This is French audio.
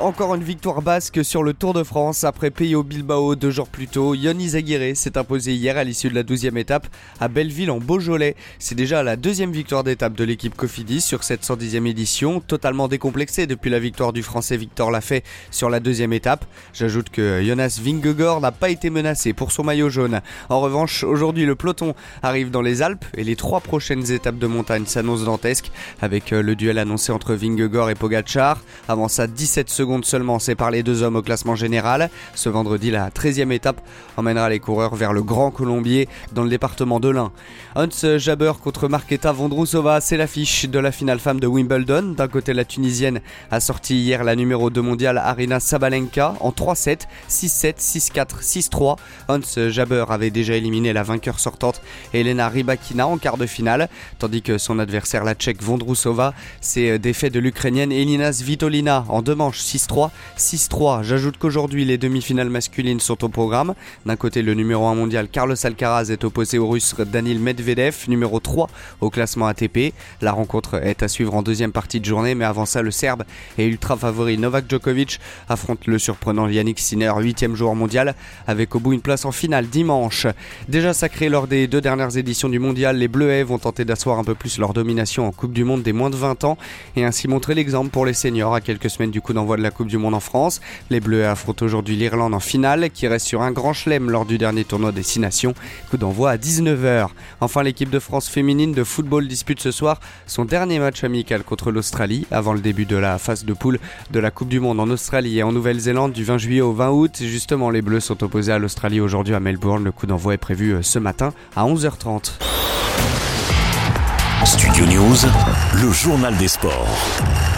Encore une victoire basque sur le Tour de France après Peyo Bilbao deux jours plus tôt. Yoni Zaguirre s'est imposé hier à l'issue de la 12e étape à Belleville en Beaujolais. C'est déjà la deuxième victoire d'étape de l'équipe Cofidis sur cette 110e édition, totalement décomplexée depuis la victoire du Français Victor Lafay sur la deuxième étape. J'ajoute que Jonas Vingegaard n'a pas été menacé pour son maillot jaune. En revanche, aujourd'hui le peloton arrive dans les Alpes et les trois prochaines étapes de montagne s'annoncent dantesques avec euh, le duel annoncé entre Vingegaard et Pogacar. Avant ça, 17 secondes seulement séparent les deux hommes au classement général. Ce vendredi, la 13e étape emmènera les coureurs vers le Grand Colombier dans le département de l'Ain. Hans Jaber contre Marketa Vondrousova, c'est l'affiche de la finale femme de Wimbledon. D'un côté, la Tunisienne a sorti hier la numéro 2 mondiale Arina Sabalenka en 3-7, 6-7, 6-4, 6-3. Hans Jaber avait déjà éliminé la vainqueur sortante Elena Rybakina en quart de finale, tandis que son adversaire la tchèque Vondrousova s'est défait de l'ukrainienne Elina Svitolina en deux manches 6-3, 6-3. J'ajoute qu'aujourd'hui les demi-finales masculines sont au programme. D'un côté, le numéro 1 mondial Carlos Alcaraz est opposé au russe Danil Medvedev, numéro 3 au classement ATP. La rencontre est à suivre en deuxième partie de journée, mais avant ça, le Serbe et ultra favori Novak Djokovic affrontent le surprenant Yannick Sinner, 8 joueur mondial, avec au bout une place en finale dimanche. Déjà sacré lors des deux dernières éditions du mondial, les Bleuets vont tenter d'asseoir un peu plus leur domination en Coupe du Monde des moins de 20 ans et ainsi montrer l'exemple pour les seniors à quelques semaines du coup d'envoi de la Coupe du Monde en France. Les Bleus affrontent aujourd'hui l'Irlande en finale, qui reste sur un grand chelem lors du dernier tournoi des 6 nations. Coup d'envoi à 19h. Enfin, l'équipe de France féminine de football dispute ce soir son dernier match amical contre l'Australie, avant le début de la phase de poule de la Coupe du Monde en Australie et en Nouvelle-Zélande du 20 juillet au 20 août. Justement, les Bleus sont opposés à l'Australie aujourd'hui à Melbourne. Le coup d'envoi est prévu euh, ce matin à 11h30. Studio News, le journal des sports.